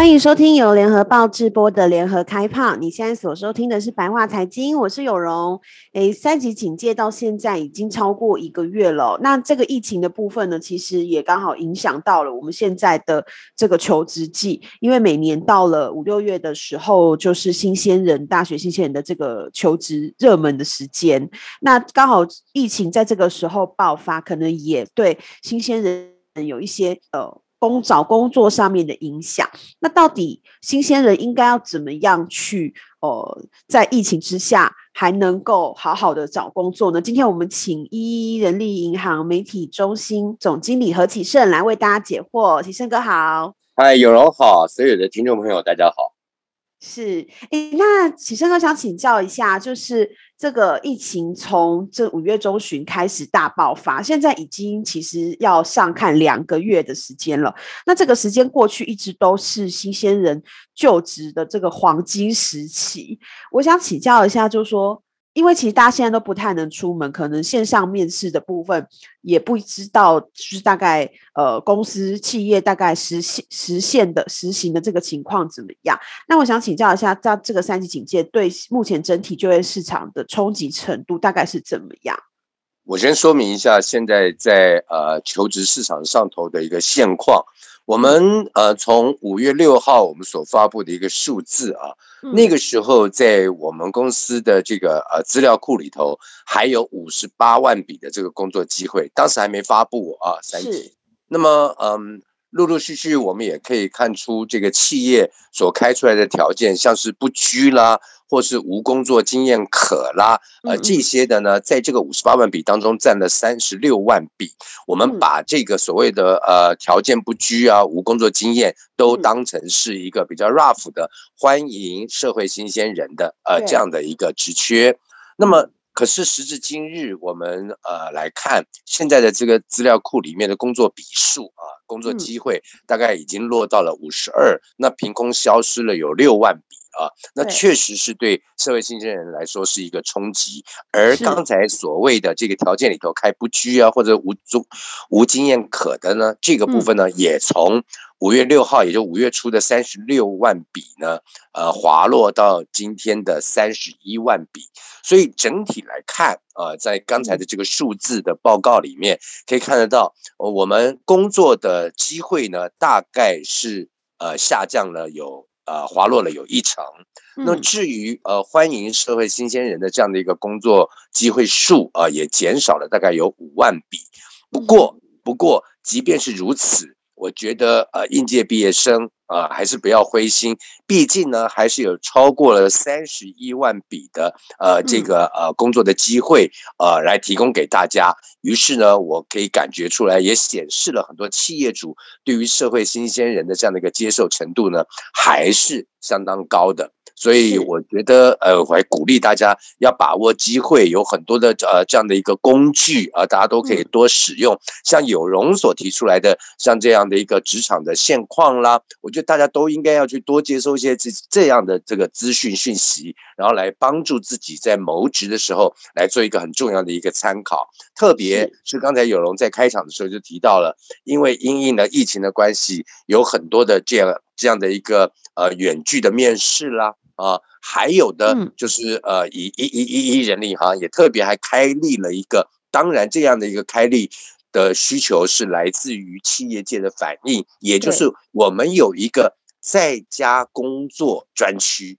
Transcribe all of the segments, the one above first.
欢迎收听由联合报直播的联合开炮。你现在所收听的是白话财经，我是有容。诶，三级警戒到现在已经超过一个月了。那这个疫情的部分呢，其实也刚好影响到了我们现在的这个求职季，因为每年到了五六月的时候，就是新鲜人、大学新鲜人的这个求职热门的时间。那刚好疫情在这个时候爆发，可能也对新鲜人有一些呃。工找工作上面的影响，那到底新鲜人应该要怎么样去呃，在疫情之下还能够好好的找工作呢？今天我们请一人力银行媒体中心总经理何启胜来为大家解惑。启胜哥好，嗨，有容好，所有的听众朋友大家好。是，诶，那启胜哥想请教一下，就是。这个疫情从这五月中旬开始大爆发，现在已经其实要上看两个月的时间了。那这个时间过去，一直都是新鲜人就职的这个黄金时期。我想请教一下，就是说。因为其实大家现在都不太能出门，可能线上面试的部分也不知道，就是大概呃公司企业大概实现实现的实行的这个情况怎么样？那我想请教一下，在这个三级警戒对目前整体就业市场的冲击程度大概是怎么样？我先说明一下，现在在呃求职市场上头的一个现况。我们呃，从五月六号我们所发布的一个数字啊，嗯、那个时候在我们公司的这个呃资料库里头，还有五十八万笔的这个工作机会，当时还没发布啊，三级。那么嗯，陆陆续续我们也可以看出，这个企业所开出来的条件，像是不拘啦。或是无工作经验可啦，呃，这些的呢，在这个五十八万笔当中占了三十六万笔。我们把这个所谓的呃条件不拘啊、无工作经验都当成是一个比较 rough 的欢迎社会新鲜人的呃这样的一个职缺。那么，可是时至今日，我们呃来看现在的这个资料库里面的工作笔数啊，工作机会大概已经落到了五十二，那凭空消失了有六万笔。啊，那确实是对社会新鲜人来说是一个冲击。而刚才所谓的这个条件里头开不拘啊，或者无足无经验可的呢，这个部分呢，也从五月六号，也就五月初的三十六万笔呢，呃，滑落到今天的三十一万笔。所以整体来看，呃，在刚才的这个数字的报告里面，可以看得到，我们工作的机会呢，大概是呃下降了有。呃，滑落了有一成。那至于呃，欢迎社会新鲜人的这样的一个工作机会数啊，呃，也减少了大概有五万笔。不过，不过，即便是如此。我觉得呃，应届毕业生啊、呃，还是不要灰心，毕竟呢，还是有超过了三十一万笔的呃这个呃工作的机会呃来提供给大家。于是呢，我可以感觉出来，也显示了很多企业主对于社会新鲜人的这样的一个接受程度呢，还是相当高的。所以我觉得，呃，我还鼓励大家要把握机会，有很多的呃这样的一个工具啊，大家都可以多使用。像有容所提出来的，像这样的一个职场的现况啦，我觉得大家都应该要去多接收一些这这样的这个资讯讯息，然后来帮助自己在谋职的时候来做一个很重要的一个参考。特别是刚才有容在开场的时候就提到了，因为因应了疫情的关系，有很多的这样这样的一个呃远距的面试啦。啊，还有的就是呃，以一一一一人力银行也特别还开立了一个，当然这样的一个开立的需求是来自于企业界的反应，也就是我们有一个在家工作专区。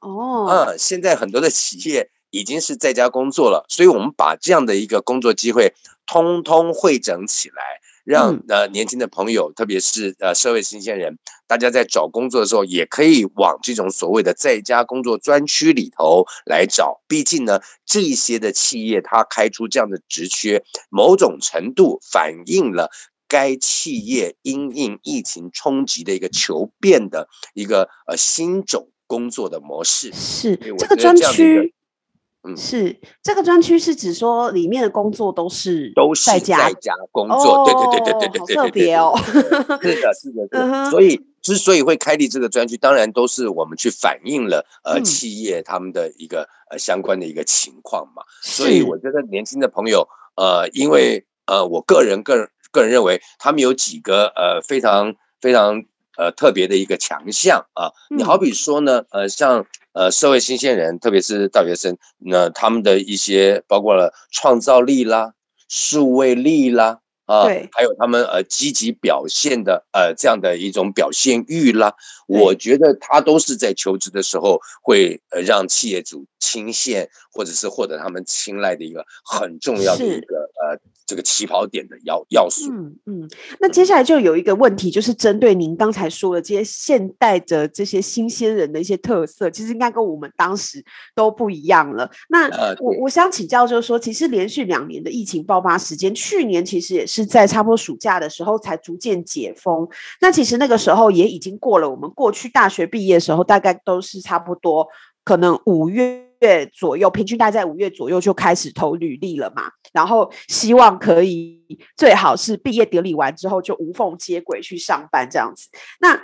哦，嗯，现在很多的企业已经是在家工作了，所以我们把这样的一个工作机会通通汇整起来。让呃年轻的朋友，特别是呃社会新鲜人，大家在找工作的时候，也可以往这种所谓的在家工作专区里头来找。毕竟呢，这些的企业它开出这样的职缺，某种程度反映了该企业因应疫情冲击的一个求变的一个呃新种工作的模式。是这个专区。嗯，是这个专区是指说里面的工作都是都是在家工作，对对对对对对特别哦。是的，是的，是的。所以之所以会开立这个专区，当然都是我们去反映了呃企业他们的一个呃相关的一个情况嘛。所以我觉得年轻的朋友呃，因为呃我个人个人个人认为他们有几个呃非常非常呃特别的一个强项啊。你好比说呢，呃像。呃，社会新鲜人，特别是大学生，那他们的一些包括了创造力啦、数位力啦，啊，对，还有他们呃积极表现的呃这样的一种表现欲啦，我觉得他都是在求职的时候会呃让企业主倾羡或者是获得他们青睐的一个很重要的一个呃。这个起跑点的要要素，嗯嗯，那接下来就有一个问题，就是针对您刚才说的这些现代的这些新鲜人的一些特色，其实应该跟我们当时都不一样了。那我我想请教，就是说，其实连续两年的疫情爆发时间，去年其实也是在差不多暑假的时候才逐渐解封。那其实那个时候也已经过了我们过去大学毕业的时候，大概都是差不多可能五月。月左右，平均大概在五月左右就开始投履历了嘛，然后希望可以最好是毕业典礼完之后就无缝接轨去上班这样子。那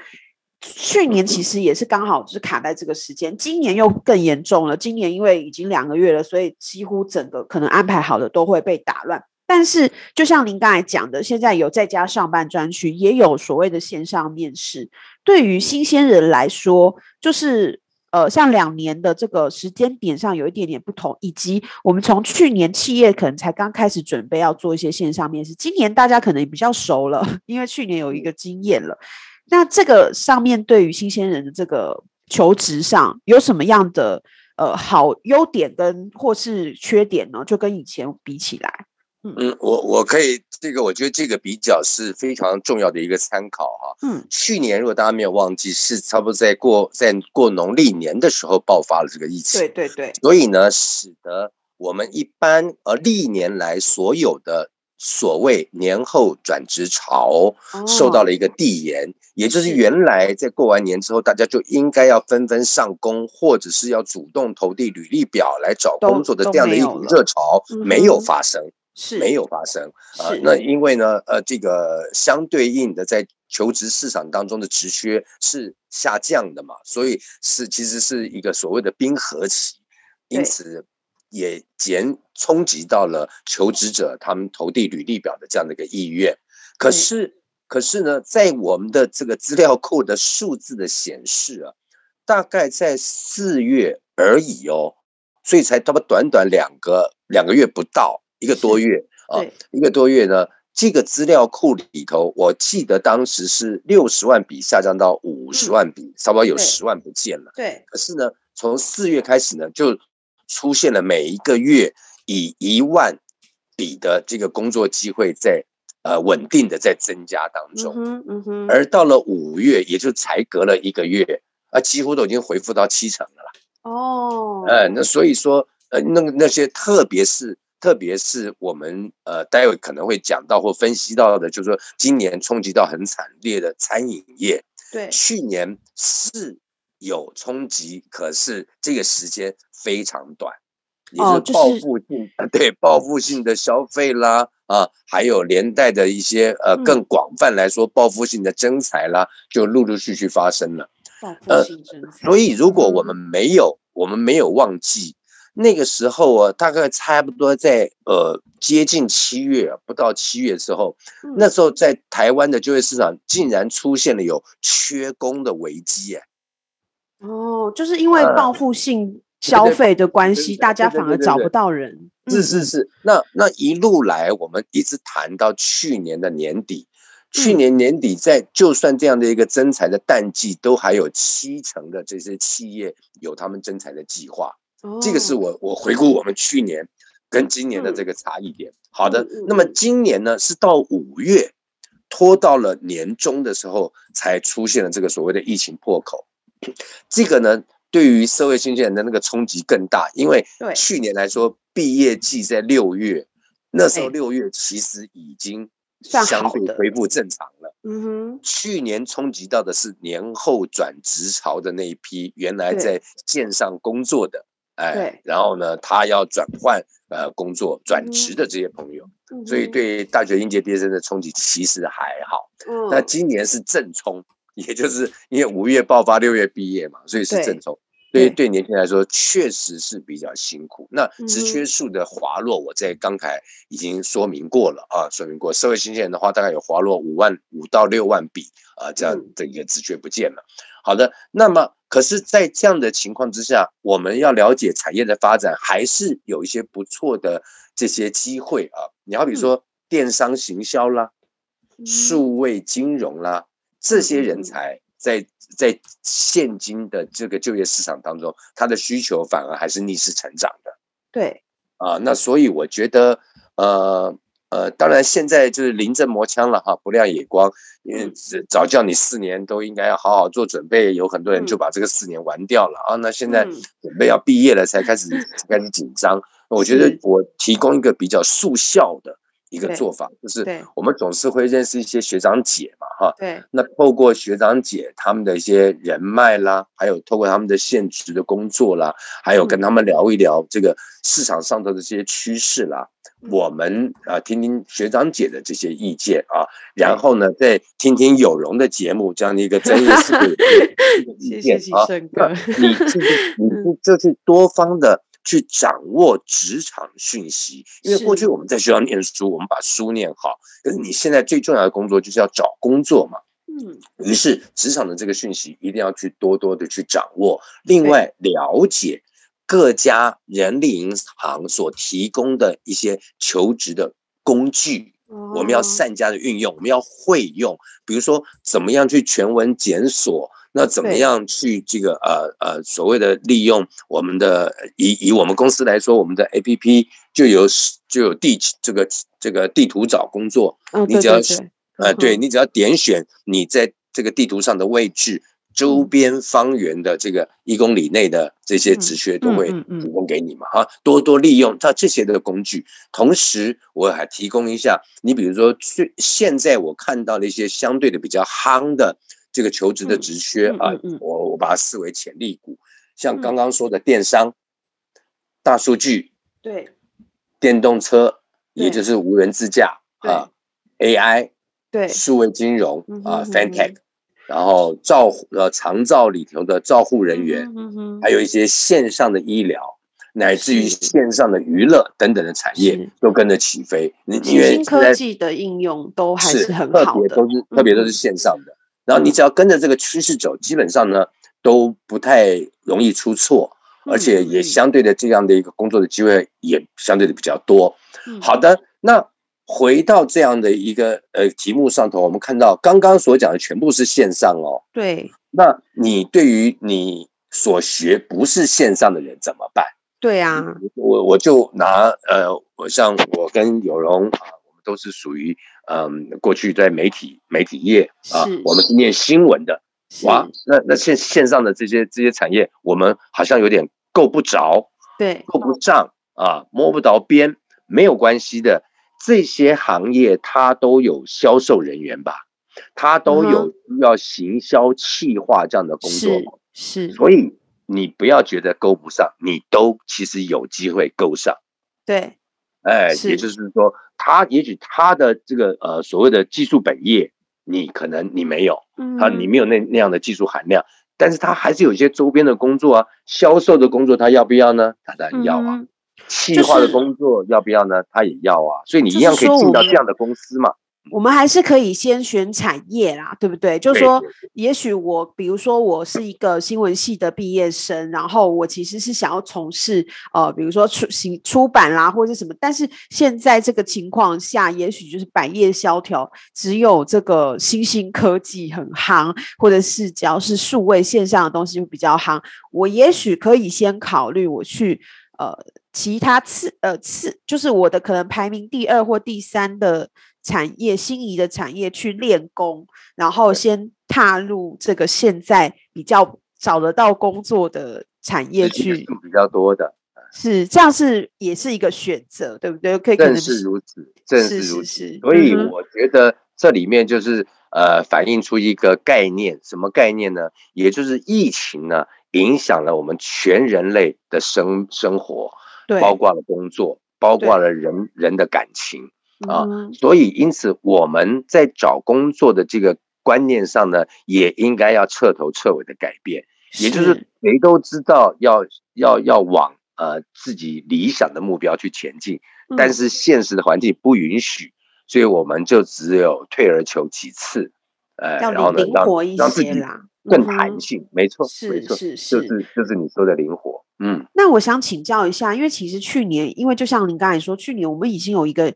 去年其实也是刚好是卡在这个时间，今年又更严重了。今年因为已经两个月了，所以几乎整个可能安排好的都会被打乱。但是就像您刚才讲的，现在有在家上班专区，也有所谓的线上面试，对于新鲜人来说，就是。呃，像两年的这个时间点上有一点点不同，以及我们从去年企业可能才刚开始准备要做一些线上面试，今年大家可能也比较熟了，因为去年有一个经验了。那这个上面对于新鲜人的这个求职上有什么样的呃好优点跟或是缺点呢？就跟以前比起来。嗯，我我可以这个，我觉得这个比较是非常重要的一个参考哈。嗯，去年如果大家没有忘记，是差不多在过在过农历年的时候爆发了这个疫情。对对对。所以呢，使得我们一般呃历年来所有的所谓年后转职潮受到了一个递延，也就是原来在过完年之后，大家就应该要纷纷上工，或者是要主动投递履历表来找工作的这样的一股热潮没有发生。是没有发生啊、呃，那因为呢，呃，这个相对应的在求职市场当中的职缺是下降的嘛，所以是其实是一个所谓的冰河期，因此也减冲击到了求职者他们投递履历表的这样的一个意愿。可是，可是呢，在我们的这个资料库的数字的显示啊，大概在四月而已哦，所以才他妈短短两个两个月不到。一个多月啊，一个多月呢，这个资料库里头，我记得当时是六十万笔下降到五十万笔，差不多有十万不见了。对，可是呢，从四月开始呢，就出现了每一个月以一万笔的这个工作机会在呃稳定的在增加当中。嗯嗯哼。而到了五月，也就才隔了一个月，啊，几乎都已经恢复到七成了。哦。呃，那所以说，呃，那个那些特别是。特别是我们呃，待会可能会讲到或分析到的，就是说今年冲击到很惨烈的餐饮业。对，去年是有冲击，可是这个时间非常短，也是报复性，哦就是、对报复性的消费啦啊，还有连带的一些呃更广泛来说报复性的征财啦，就陆陆续续发生了。报复性征才。所以如果我们没有，我们没有忘记。那个时候啊，大概差不多在呃接近七月，不到七月的时候，那时候在台湾的就业市场竟然出现了有缺工的危机哎。哦，就是因为报复性消费的关系，大家反而找不到人。是是是，那那一路来，我们一直谈到去年的年底，去年年底在就算这样的一个征才的淡季，都还有七成的这些企业有他们征才的计划。这个是我我回顾我们去年跟今年的这个差异点。好的，那么今年呢是到五月，拖到了年中的时候才出现了这个所谓的疫情破口。这个呢对于社会新鲜人的那个冲击更大，因为去年来说毕业季在六月，那时候六月其实已经相对恢复正常了。嗯哼，去年冲击到的是年后转职潮的那一批原来在线上工作的。哎，对然后呢，他要转换呃工作转职的这些朋友，嗯、所以对大学应届毕业生的冲击其实还好。嗯，那今年是正冲，也就是因为五月爆发，六月毕业嘛，所以是正冲。所以对年轻人来说，确实是比较辛苦。那职缺数的滑落，我在刚才已经说明过了啊，说明过。社会新鲜人的话，大概有滑落五万五到六万笔啊，这样的一个职缺不见了。好的，那么可是，在这样的情况之下，我们要了解产业的发展，还是有一些不错的这些机会啊。你好比说电商行销啦，数位金融啦，这些人才。在在现今的这个就业市场当中，他的需求反而还是逆势成长的。对，啊，那所以我觉得，呃呃，当然现在就是临阵磨枪了哈，不亮也光，因为早叫你四年都应该要好好做准备，有很多人就把这个四年玩掉了啊。那现在准备要毕业了才开始开始紧张，我觉得我提供一个比较速效的。一个做法就是，我们总是会认识一些学长姐嘛，哈，对。那透过学长姐他们的一些人脉啦，还有透过他们的现职的工作啦，还有跟他们聊一聊这个市场上头的这些趋势啦，我们啊听听学长姐的这些意见啊，然后呢再听听有容的节目这样的一个专业式的意 见啊，你 就是你这是多方的。去掌握职场讯息，因为过去我们在学校念书，我们把书念好。可是你现在最重要的工作就是要找工作嘛，嗯，于是职场的这个讯息一定要去多多的去掌握。另外，了解各家人力银行所提供的一些求职的工具，我们要善加的运用，我们要会用。比如说，怎么样去全文检索。那怎么样去这个呃呃所谓的利用我们的以以我们公司来说，我们的 APP 就有就有地这个这个地图找工作，你只要呃对你只要点选你在这个地图上的位置，周边方圆的这个一公里内的这些职缺都会提供给你嘛啊，多多利用它这些的工具，同时我还提供一下，你比如说最现在我看到的一些相对的比较夯的。这个求职的职缺啊，我我把它视为潜力股，像刚刚说的电商、大数据，对，电动车，也就是无人自驾啊，AI，对，数位金融啊，FinTech，然后照呃长照里头的照护人员，还有一些线上的医疗，乃至于线上的娱乐等等的产业都跟着起飞。你因为新科技的应用都还是很好的，特别都是特别都是线上的。然后你只要跟着这个趋势走，基本上呢都不太容易出错，而且也相对的这样的一个工作的机会也相对的比较多。好的，那回到这样的一个呃题目上头，我们看到刚刚所讲的全部是线上哦。对。那你对于你所学不是线上的人怎么办？对啊，我我就拿呃，我像我跟有容啊，我们都是属于。嗯，过去在媒体媒体业啊，我们是念新闻的，哇，那那线线上的这些这些产业，我们好像有点够不着，对，够不上啊，摸不着边，没有关系的，这些行业它都有销售人员吧，它都有需要行销企划这样的工作，是，是，所以你不要觉得够不上，你都其实有机会够上，对。哎，也就是说，他也许他的这个呃所谓的技术本业，你可能你没有，他你没有那那样的技术含量，但是他还是有一些周边的工作啊，销售的工作他要不要呢？他当然要啊，企划的工作要不要呢？他也要啊，所以你一样可以进到这样的公司嘛。我们还是可以先选产业啦，对不对？就是说，也许我，比如说我是一个新闻系的毕业生，然后我其实是想要从事呃，比如说出行出版啦，或者什么。但是现在这个情况下，也许就是百业萧条，只有这个新兴科技很夯，或者是只要是数位线上的东西会比较夯。我也许可以先考虑我去呃其他次呃次，就是我的可能排名第二或第三的。产业心仪的产业去练功，然后先踏入这个现在比较找得到工作的产业去，比较多的，是这样是也是一个选择，对不对？可以正是如此，正是如此。所以我觉得这里面就是呃反映出一个概念，什么概念呢？也就是疫情呢影响了我们全人类的生生活，对，包括了工作，包括了人人的感情啊，嗯、所以因此我们在找工作的这个观念上呢，也应该要彻头彻尾的改变，也就是谁都知道要要要往呃自己理想的目标去前进，嗯、但是现实的环境不允许，所以我们就只有退而求其次，呃，然后呢，让让自己。更弹性，嗯、没错，是没错，是是，就是就是你说的灵活。嗯，那我想请教一下，因为其实去年，因为就像您刚才说，去年我们已经有一个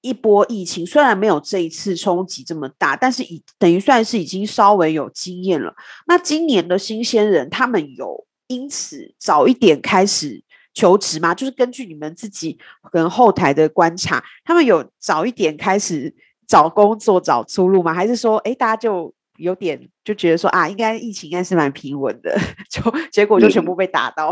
一波疫情，虽然没有这一次冲击这么大，但是已等于算是已经稍微有经验了。那今年的新鲜人，他们有因此早一点开始求职吗？就是根据你们自己跟后台的观察，他们有早一点开始找工作、找出路吗？还是说，哎，大家就？有点就觉得说啊，应该疫情应该是蛮平稳的，就结果就全部被打到。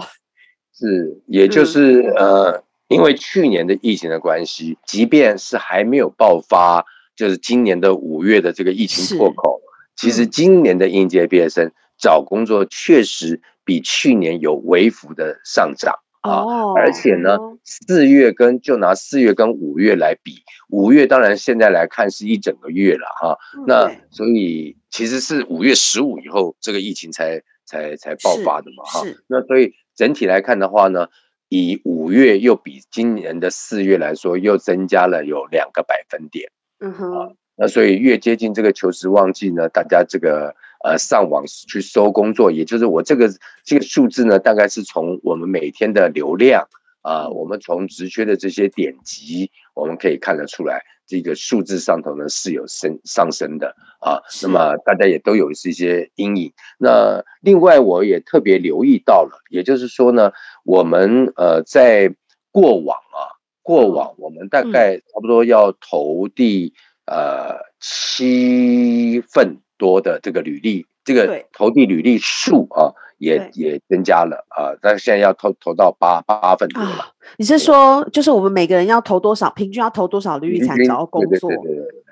是，也就是、嗯、呃，因为去年的疫情的关系，即便是还没有爆发，就是今年的五月的这个疫情破口，其实今年的应届毕业生找工作确实比去年有微幅的上涨。啊，而且呢，四月跟就拿四月跟五月来比，五月当然现在来看是一整个月了哈。那所以其实是五月十五以后这个疫情才才才爆发的嘛哈。那所以整体来看的话呢，以五月又比今年的四月来说又增加了有两个百分点。嗯哼。那所以越接近这个求职旺季呢，大家这个。呃，上网去搜工作，也就是我这个这个数字呢，大概是从我们每天的流量啊、呃，我们从职缺的这些点击，我们可以看得出来，这个数字上头呢是有升上升的啊。那么大家也都有一些阴影。那另外我也特别留意到了，也就是说呢，我们呃在过往啊，过往我们大概差不多要投递呃七份。多的这个履历，这个投递履历数啊，也也增加了啊，但是现在要投投到八八份多了。啊，你是说，就是我们每个人要投多少，平均要投多少履历才找到工作？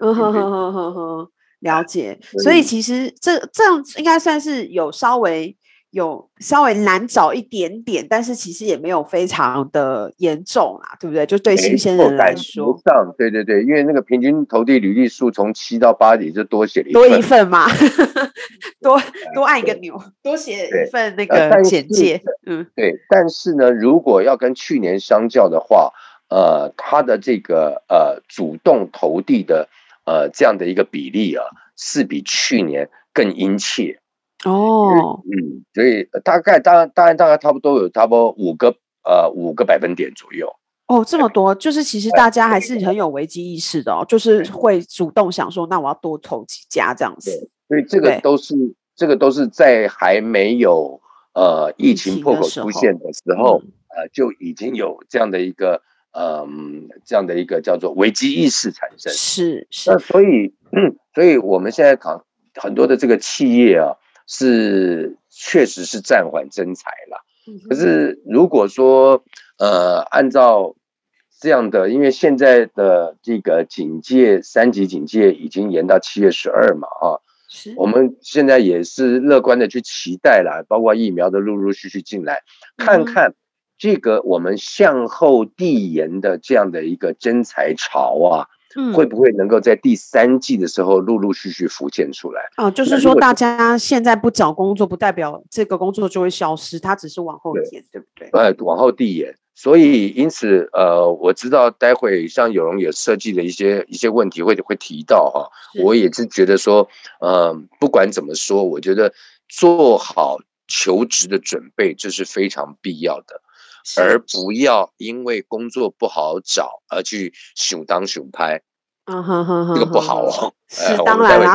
嗯哼哼哼哼哼，了解。所以其实这这样应该算是有稍微。有稍微难找一点点，但是其实也没有非常的严重啦，对不对？就对新鲜人来说，上对对对，因为那个平均投递履历数从七到八也就多写了一多一份嘛，多 多按一个钮，多写一份那个简介。嗯，对。但是呢，如果要跟去年相较的话，呃，他的这个呃主动投递的呃这样的一个比例啊，是比去年更殷切。哦，嗯，所以大概当然当然大概差不多有差不多五个呃五个百分点左右。哦，这么多，就是其实大家还是很有危机意识的哦，就是会主动想说，那我要多投几家这样子。所以这个都是这个都是在还没有呃疫情破口出现的时候，嗯、呃就已经有这样的一个呃这样的一个叫做危机意识产生。是是。那所以嗯，所以我们现在看很多的这个企业啊。是，确实是暂缓增财了。可是如果说，呃，按照这样的，因为现在的这个警戒，三级警戒已经延到七月十二嘛，啊，是我们现在也是乐观的去期待了，包括疫苗的陆陆续续进来，看看这个我们向后递延的这样的一个增财潮啊。会不会能够在第三季的时候陆陆续续浮现出来？哦，就是说大家现在不找工作，不代表这个工作就会消失，它只是往后延，对，对不对？呃，往后递延。所以因此，呃，我知道待会像有容也设计的一些一些问题会会提到哈，是我也是觉得说，呃，不管怎么说，我觉得做好求职的准备这是非常必要的。而不要因为工作不好找而去熊当熊拍，嗯哼哼哼，这个不好哦。是当然啦，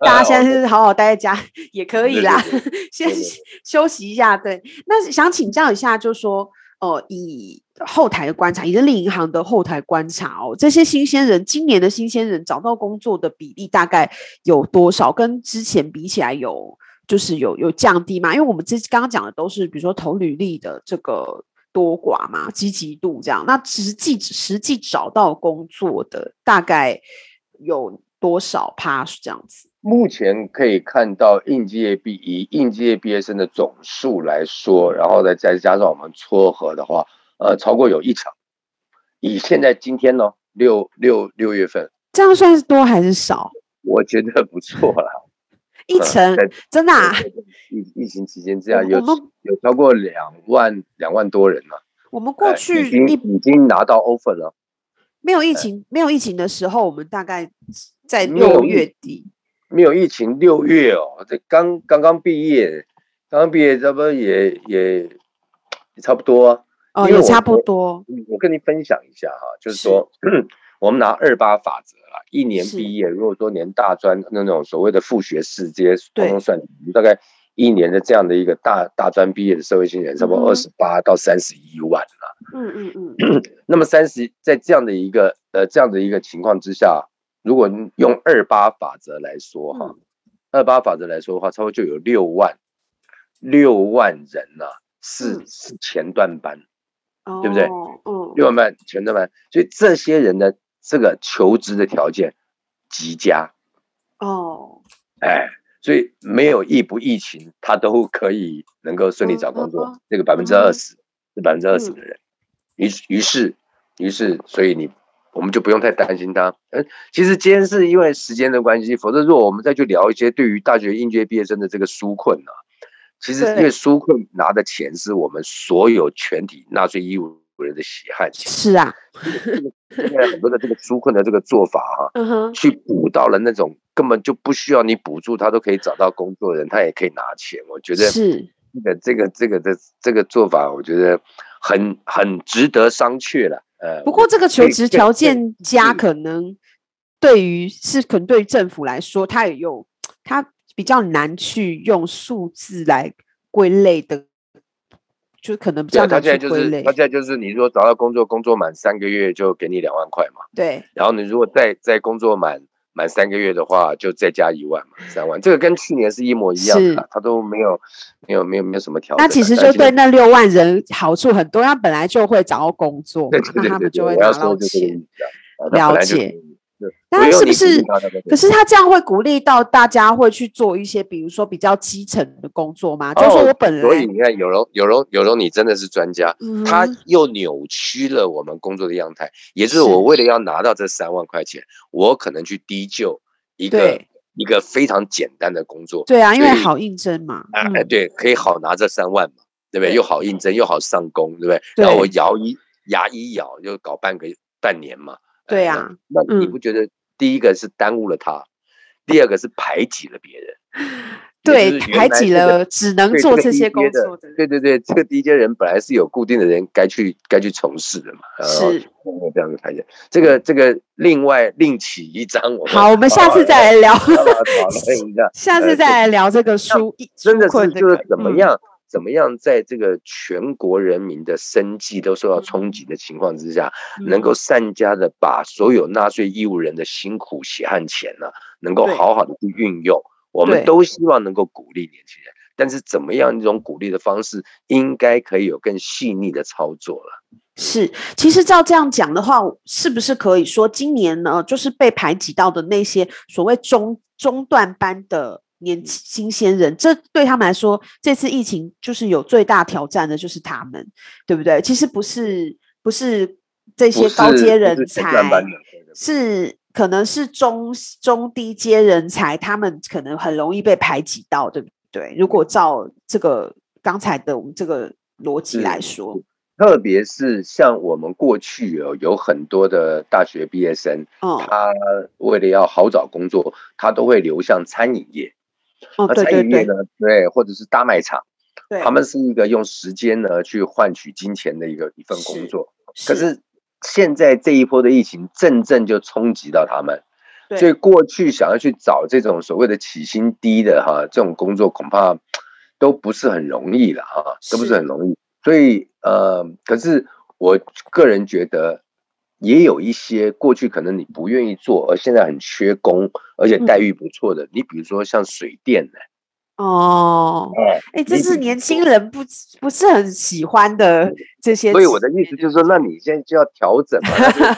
大家现在是好好待在家也可以啦，先 休息一下。对，那想请教一下，就是说，哦，以后台的观察，以人力银行的后台观察哦，这些新鲜人，今年的新鲜人找到工作的比例大概有多少？跟之前比起来有，就是有有降低吗？因为我们这刚刚讲的都是，比如说投履历的这个。多寡嘛，积极度这样，那实际实际找到工作的大概有多少趴是这样子？目前可以看到应届业毕以应届毕业生的总数来说，然后再再加上我们撮合的话，呃，超过有一场。以现在今天呢，六六六月份，这样算是多还是少？我觉得不错了。一成、嗯、真的啊？疫疫情期间这样有有超过两万两万多人了。我们过去已经已经拿到 offer 了。没有疫情没有疫情的时候，我们大概在六月底。没有疫情，六月哦，这刚刚刚毕业，刚刚毕业，这不也也也差不多啊。哦，也差不多。我跟你分享一下哈，就是说，是我们拿二八法则啦，一年毕业，如果说连大专那种所谓的副学士这些统统算，大概一年的这样的一个大大专毕业的社会新人，差不多二十八到三十一万了。嗯嗯嗯。那么三十在这样的一个呃这样的一个情况之下，如果用二八法则来说哈，二八法则来说的话，差不多就有六万六万人呐，是是前段班。对不对？嗯，六万班前段班，所以这些人的这个求职的条件极佳。哦，哎，所以没有疫不疫情，他都可以能够顺利找工作。那个百分之二十是百分之二十的人，于于是于是，所以你我们就不用太担心他。嗯，其实今天是因为时间的关系，否则如果我们再去聊一些对于大学应届毕业生的这个纾困呢？其实，因为纾困拿的钱是我们所有全体纳税义务人的血汗钱。是啊，现在很多的这个纾困的这个做法哈，去补到了那种根本就不需要你补助，他都可以找到工作的人，他也可以拿钱。我觉得是这个这个这个的这个做法，我觉得很很值得商榷了。呃，不过这个求职条件加，可能对于是可能对于政府来说，他也有他。比较难去用数字来归类的，就可能比较难去归类。他现在就是，你如果找到工作，工作满三个月就给你两万块嘛。对。然后你如果再再工作满满三个月的话，就再加一万嘛，三万。这个跟去年是一模一样的，他都没有没有没有没有什么调整。那其实就对那六万人好处很多，他本来就会找到工作，那他们就会拿到钱。了解。但是不是？可是他这样会鼓励到大家会去做一些，比如说比较基层的工作吗？就是说我本来，所以你看，有容有容有容，你真的是专家。他又扭曲了我们工作的样态，也就是我为了要拿到这三万块钱，我可能去低就一个一个非常简单的工作。对啊，因为好应征嘛。哎，对，可以好拿这三万嘛，对不对？又好应征，又好上工，对不对？然后我咬一牙一咬，就搞半个半年嘛。对呀，那你不觉得第一个是耽误了他，第二个是排挤了别人？对，排挤了只能做这些工作的。对对对，这个低阶人本来是有固定的人该去该去从事的嘛。是，这样子排挤。这个这个另外另起一章，我们好，我们下次再来聊。下次再来聊这个书，真的是就是怎么样？怎么样在这个全国人民的生计都受到冲击的情况之下，能够善加的把所有纳税义务人的辛苦血汗钱呢，能够好好的去运用？我们都希望能够鼓励年轻人，但是怎么样一种鼓励的方式，应该可以有更细腻的操作了。是，其实照这样讲的话，是不是可以说今年呢，就是被排挤到的那些所谓中中段班的？年轻新鲜人，这对他们来说，这次疫情就是有最大挑战的，就是他们，对不对？其实不是，不是这些高阶人才，是，是可能是中中低阶人才，他们可能很容易被排挤到，对不对？如果照这个刚才的我们这个逻辑来说，特别是像我们过去有有很多的大学毕业生，哦，他为了要好找工作，他都会流向餐饮业。那餐饮业呢？对，或者是大卖场，他们是一个用时间呢去换取金钱的一个一份工作。可是现在这一波的疫情，正正就冲击到他们，所以过去想要去找这种所谓的起薪低的哈这种工作，恐怕都不是很容易了哈，都不是很容易。所以呃，可是我个人觉得。也有一些过去可能你不愿意做，而现在很缺工，而且待遇不错的。嗯、你比如说像水电呢，哦，哎，这是年轻人不不是很喜欢的这些。所以我的意思就是说，那你现在就要调整嘛，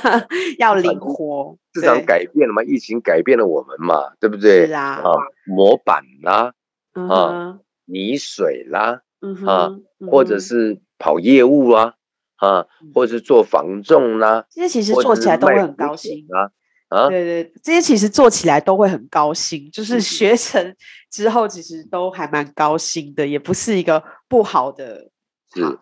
要灵活。市场改变了嘛，疫情改变了我们嘛，对不对？是啊。啊，模板啦，啊，泥水啦，啊，或者是跑业务啊，啊，或者是做防重啦，这些其实做起来都会很高兴啊。啊，对对，这些其实做起来都会很高兴，就是学成之后其实都还蛮高兴的，也不是一个不好的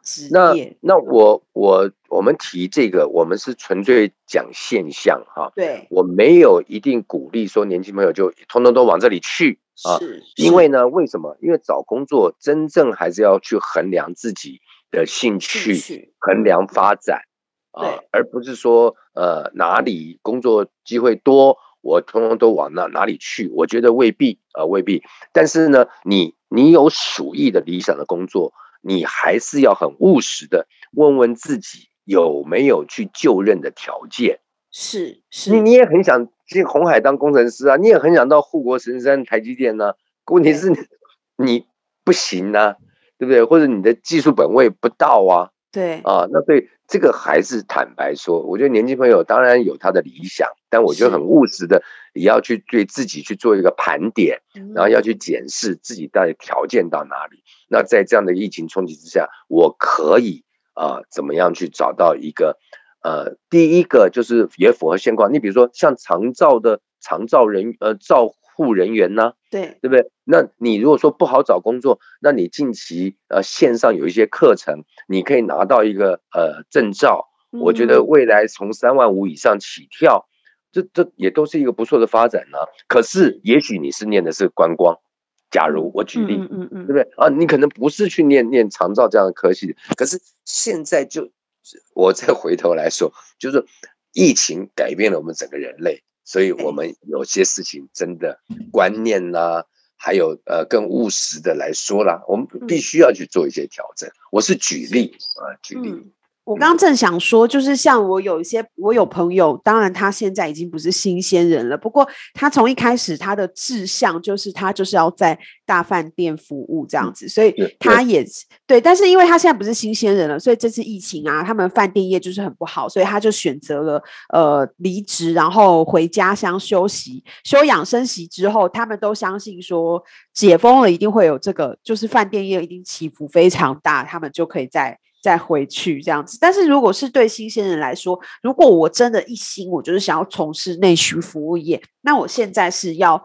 职业。那那我我我们提这个，我们是纯粹讲现象哈。对，我没有一定鼓励说年轻朋友就通通都往这里去啊。是，因为呢，为什么？因为找工作真正还是要去衡量自己的兴趣，衡量发展。啊，而不是说，呃，哪里工作机会多，我通通都往那哪里去？我觉得未必啊，未必。但是呢，你你有属意的理想的工作，你还是要很务实的问问自己有没有去就任的条件。是是，你你也很想进红海当工程师啊，你也很想到护国神山台积电呢、啊。问题是你，你不行啊，对不对？或者你的技术本位不到啊。对啊，那对这个还是坦白说，我觉得年轻朋友当然有他的理想，但我觉得很务实的，也要去对自己去做一个盘点，然后要去检视自己到底条件到哪里。那在这样的疫情冲击之下，我可以啊怎么样去找到一个呃，第一个就是也符合现况。你比如说像长照的长照人呃照。护人员呢？对，对不对？那你如果说不好找工作，那你近期呃线上有一些课程，你可以拿到一个呃证照。我觉得未来从三万五以上起跳，这这也都是一个不错的发展呢。可是也许你是念的是观光，假如我举例，嗯嗯嗯，对不对啊？你可能不是去念念长照这样的科系，可是现在就我再回头来说，就是疫情改变了我们整个人类。所以，我们有些事情真的观念呐、啊，还有呃更务实的来说啦，我们必须要去做一些调整。我是举例啊，举例。我刚刚正想说，就是像我有一些，我有朋友，当然他现在已经不是新鲜人了。不过他从一开始他的志向就是他就是要在大饭店服务这样子，所以他也对。但是因为他现在不是新鲜人了，所以这次疫情啊，他们饭店业就是很不好，所以他就选择了呃离职，然后回家乡休息、休养生息之后，他们都相信说解封了一定会有这个，就是饭店业一定起伏非常大，他们就可以在。再回去这样子，但是如果是对新鲜人来说，如果我真的一心，我就是想要从事内需服务业，那我现在是要，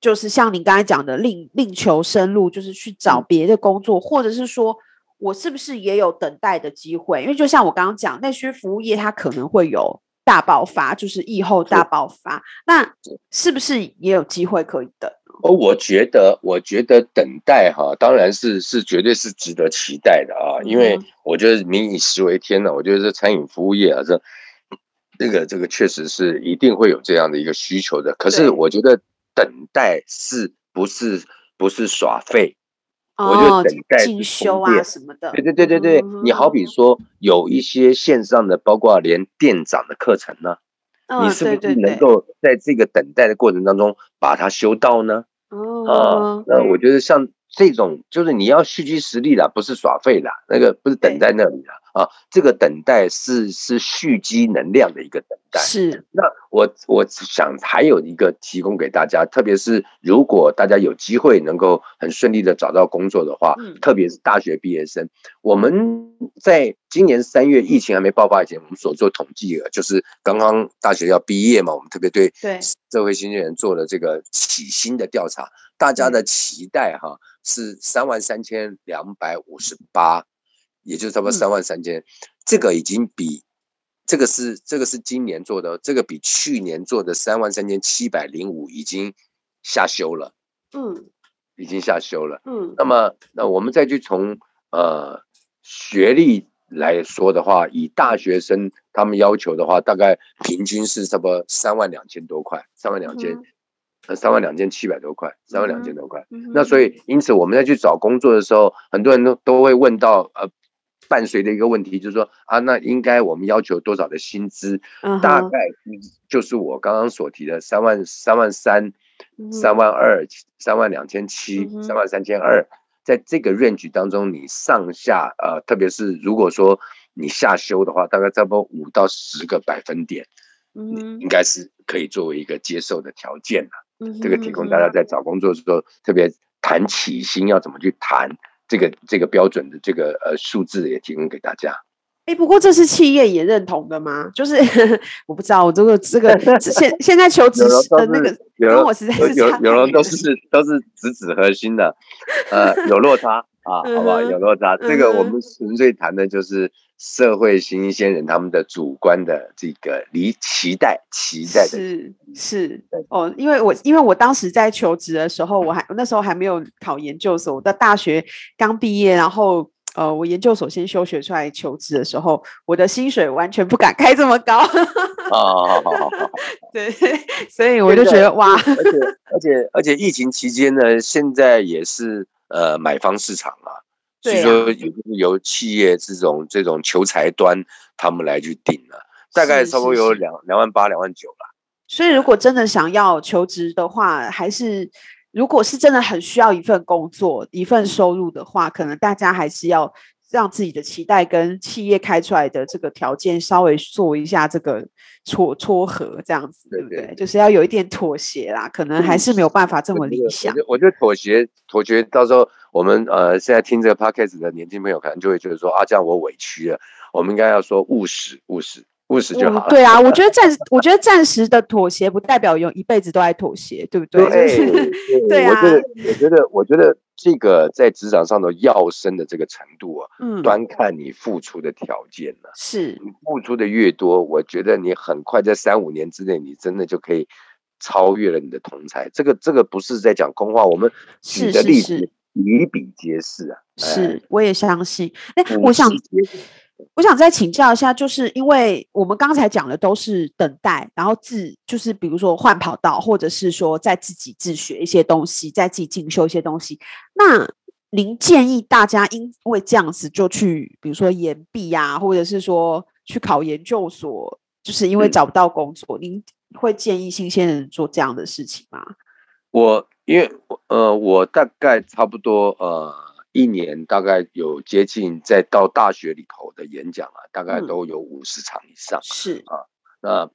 就是像您刚才讲的，另另求生路，就是去找别的工作，或者是说我是不是也有等待的机会？因为就像我刚刚讲，内需服务业它可能会有大爆发，就是疫后大爆发，那是不是也有机会可以等？哦，我觉得，我觉得等待哈，当然是是绝对是值得期待的啊，因为我觉得民以食为天呢，我觉得这餐饮服务业啊，这这个这个确实是一定会有这样的一个需求的。可是我觉得等待是不是不是耍废？我觉得等待进修啊什么的。对对对对对，你好比说有一些线上的，包括连店长的课程呢。你是不是能够在这个等待的过程当中把它修到呢？哦，啊，那我觉得像这种就是你要蓄积实力啦，不是耍废啦，那个不是等在那里啦。啊，这个等待是是蓄积能量的一个等待。是。那我我想还有一个提供给大家，特别是如果大家有机会能够很顺利的找到工作的话，嗯、特别是大学毕业生，我们在今年三月疫情还没爆发以前，我们所做统计的，就是刚刚大学要毕业嘛，我们特别对对社会新鲜人做了这个起薪的调查，大家的期待哈是三万三千两百五十八。也就是差不多三万三千，这个已经比这个是这个是今年做的，这个比去年做的三万三千七百零五已经下修了，嗯，已经下修了，嗯。那么，那我们再去从呃学历来说的话，以大学生他们要求的话，大概平均是差不多三万两千多块，三万两千，呃，三万两千七百多块，三万两千多块。那所以，因此我们在去找工作的时候，很多人都都会问到呃。伴随的一个问题，就是说啊，那应该我们要求多少的薪资？大概就是我刚刚所提的三万三万三、三万二、三万两千七、三万三千二，在这个 range 当中，你上下呃，特别是如果说你下修的话，大概差不多五到十个百分点，嗯，应该是可以作为一个接受的条件了。这个提供大家在找工作的时候，特别谈起薪要怎么去谈。这个这个标准的这个呃数字也提供给大家。哎，不过这是企业也认同的吗？就是 我不知道，我这个这个 现现在求职的那个跟我实在是有有人都是都是直指核心的，呃，有落差啊，好不好？有落差，这个我们纯粹谈的就是社会新鲜人他们的主观的这个离期待期待的是是哦，因为我因为我当时在求职的时候，我还那时候还没有考研究所，我的大学刚毕业，然后。呃，我研究所先休学出来求职的时候，我的薪水完全不敢开这么高。哦，好，对，所以我就觉得哇，而且而且而且疫情期间呢，现在也是呃买方市场啊，所以说由由企业这种这种求财端他们来去定了，大概差不多有两两万八两万九了。所以如果真的想要求职的话，还是。如果是真的很需要一份工作、一份收入的话，可能大家还是要让自己的期待跟企业开出来的这个条件稍微做一下这个撮撮合，这样子对不对，就是要有一点妥协啦，可能还是没有办法这么理想。我觉得妥协，妥协到时候我们呃现在听这个 podcast 的年轻朋友可能就会觉得说啊，这样我委屈了。我们应该要说务实，务实。务实就好了、嗯。对啊，我觉得暂，我觉得暂时的妥协不代表用一辈子都在妥协，对不对？对，对，啊。我觉得，我觉得，我觉得这个在职场上的要升的这个程度啊，嗯，端看你付出的条件了、啊。是你付出的越多，我觉得你很快在三五年之内，你真的就可以超越了你的同才。这个，这个不是在讲空话，我们举的例子比比皆是啊。是，我也相信。哎，我想。我想再请教一下，就是因为我们刚才讲的都是等待，然后自就是比如说换跑道，或者是说在自己自学一些东西，在自己进修一些东西。那您建议大家因为这样子就去，比如说延毕呀，或者是说去考研究所，就是因为找不到工作，嗯、您会建议新鲜人做这样的事情吗？我因为呃，我大概差不多呃。一年大概有接近在到大学里头的演讲啊，大概都有五十场以上。是啊，那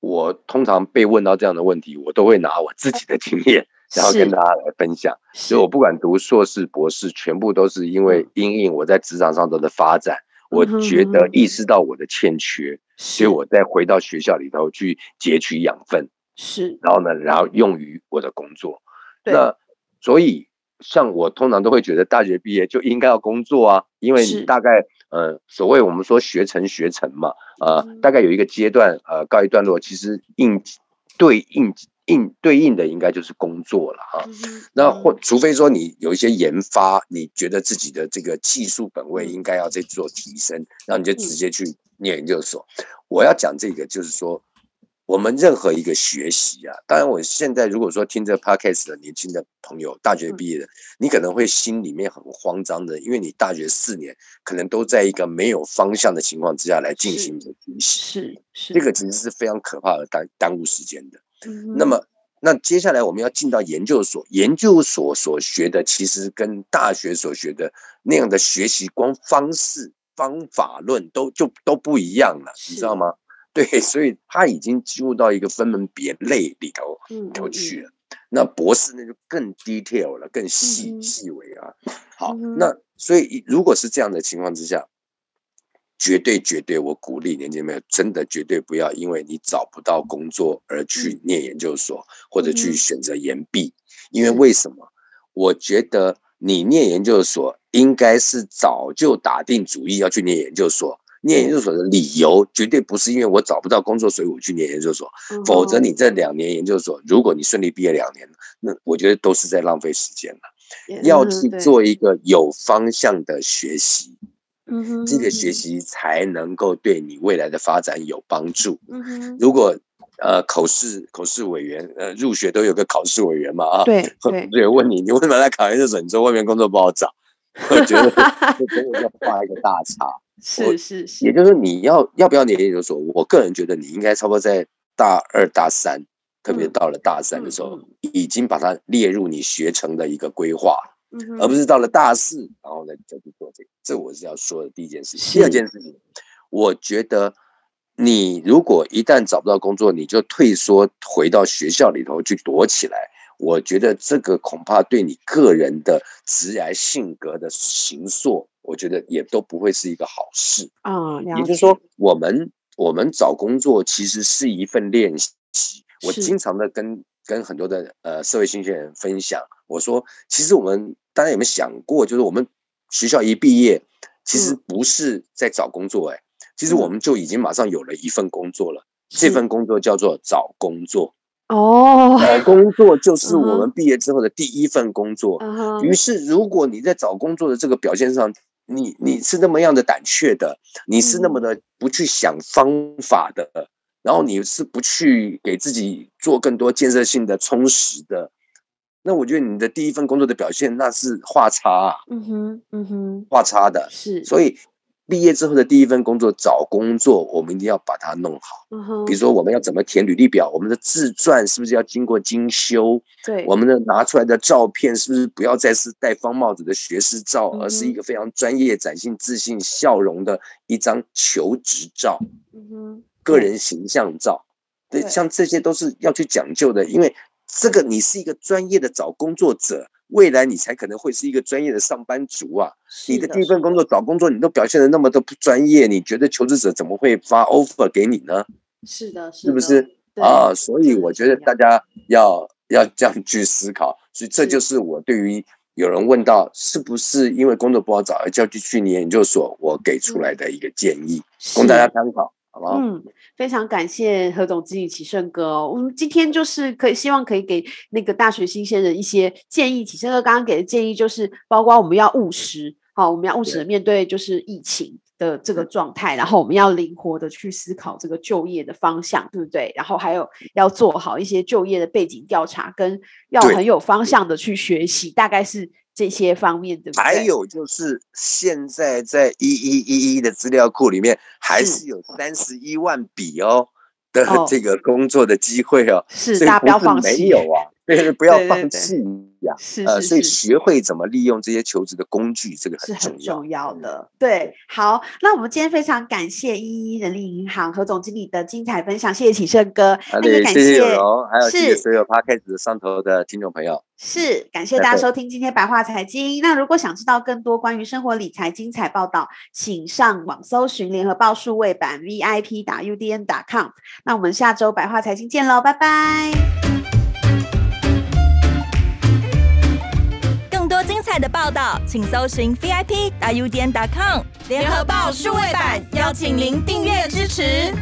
我通常被问到这样的问题，我都会拿我自己的经验，然后跟大家来分享。所以我不管读硕士、博士，全部都是因为因应我在职场上头的发展，我觉得意识到我的欠缺，所以我再回到学校里头去截取养分。是，然后呢，然后用于我的工作。那所以。像我通常都会觉得大学毕业就应该要工作啊，因为你大概呃所谓我们说学成学成嘛，呃大概有一个阶段呃告一段落，其实应对应应对应的应该就是工作了哈。那或除非说你有一些研发，你觉得自己的这个技术本位应该要再做提升，然后你就直接去念研究所。我要讲这个就是说。我们任何一个学习啊，当然，我现在如果说听这 podcast 的年轻的朋友，大学毕业的，你可能会心里面很慌张的，因为你大学四年可能都在一个没有方向的情况之下来进行你的学习，是是，这个其实是非常可怕的，耽耽误时间的。那么，那接下来我们要进到研究所，研究所所学的其实跟大学所学的那样的学习光方式、方法论都就都不一样了，你知道吗？对，所以他已经进入到一个分门别类里头里头去了。那博士那就更 detail 了，更细细微啊。好，那所以如果是这样的情况之下，绝对绝对，我鼓励年轻朋友真的绝对不要因为你找不到工作而去念研究所或者去选择延毕。因为为什么？我觉得你念研究所应该是早就打定主意要去念研究所。念研究所的理由绝对不是因为我找不到工作，所以我去念研究所。否则你这两年研究所，如果你顺利毕业两年，那我觉得都是在浪费时间了。要去做一个有方向的学习，这个学习才能够对你未来的发展有帮助。如果呃口试口试委员呃入学都有个考试委员嘛啊，对对，问你你为什么来考研究所？你说外面工作不好找。我觉得 这真的要画一个大叉。是是是，也就是说，你要要不要念研究所？我个人觉得你应该差不多在大二大三，特别到了大三的时候，已经把它列入你学程的一个规划，而不是到了大四，然后呢再去做这个。这我是要说的第一件事情。第二件事情，我觉得你如果一旦找不到工作，你就退缩回到学校里头去躲起来。我觉得这个恐怕对你个人的职业性格的形塑，我觉得也都不会是一个好事啊。也就是说，我们我们找工作其实是一份练习。我经常的跟跟很多的呃社会新鲜人分享，我说，其实我们大家有没有想过，就是我们学校一毕业，其实不是在找工作，哎，其实我们就已经马上有了一份工作了。这份工作叫做找工作。哦，找工作就是我们毕业之后的第一份工作。于是，如果你在找工作的这个表现上，你你是那么样的胆怯的，你是那么的不去想方法的，然后你是不去给自己做更多建设性的充实的，那我觉得你的第一份工作的表现那是画叉啊。嗯哼，嗯哼，画叉的。是，所以。毕业之后的第一份工作，找工作，我们一定要把它弄好。比如说，我们要怎么填履历表？我们的自传是不是要经过精修？对，我们的拿出来的照片是不是不要再是戴方帽子的学士照，而是一个非常专业、展现自信、笑容的一张求职照？嗯哼，个人形象照。对，像这些都是要去讲究的，因为这个你是一个专业的找工作者。未来你才可能会是一个专业的上班族啊！你的第一份工作找工作，你都表现的那么的不专业，你觉得求职者怎么会发 offer 给你呢？是的，是，是不是啊？所以我觉得大家要要这样去思考。所以这就是我对于有人问到是不是因为工作不好找而叫去去念研究所，我给出来的一个建议，供大家参考。好不好？嗯，非常感谢何总经理启胜哥哦。我们今天就是可以希望可以给那个大学新鲜人一些建议。启胜哥刚刚给的建议就是，包括我们要务实，好，我们要务实的面对就是疫情的这个状态，然后我们要灵活的去思考这个就业的方向，对不对？然后还有要做好一些就业的背景调查，跟要很有方向的去学习，大概是。这些方面的，还有就是现在在一一一一的资料库里面，还是有三十一万笔哦的这个工作的机会哦，是大家不要放弃，没有啊，对，不要放弃。是，呃，所以学会怎么利用这些求职的工具，这个很重要，是很重要的。对，好，那我们今天非常感谢一一人力银行何总经理的精彩分享，谢谢启胜哥，那也感谢有容，还有谢谢所有 Podcast 上头的听众朋友，是感谢大家收听今天白话财经。那如果想知道更多关于生活理财精彩报道，请上网搜寻联合报数位版 VIP 打 UDN 打 com。那我们下周白话财经见喽，拜拜。的报道，请搜寻 VIP 大 U 点 com 联合报数位版，邀请您订阅支持。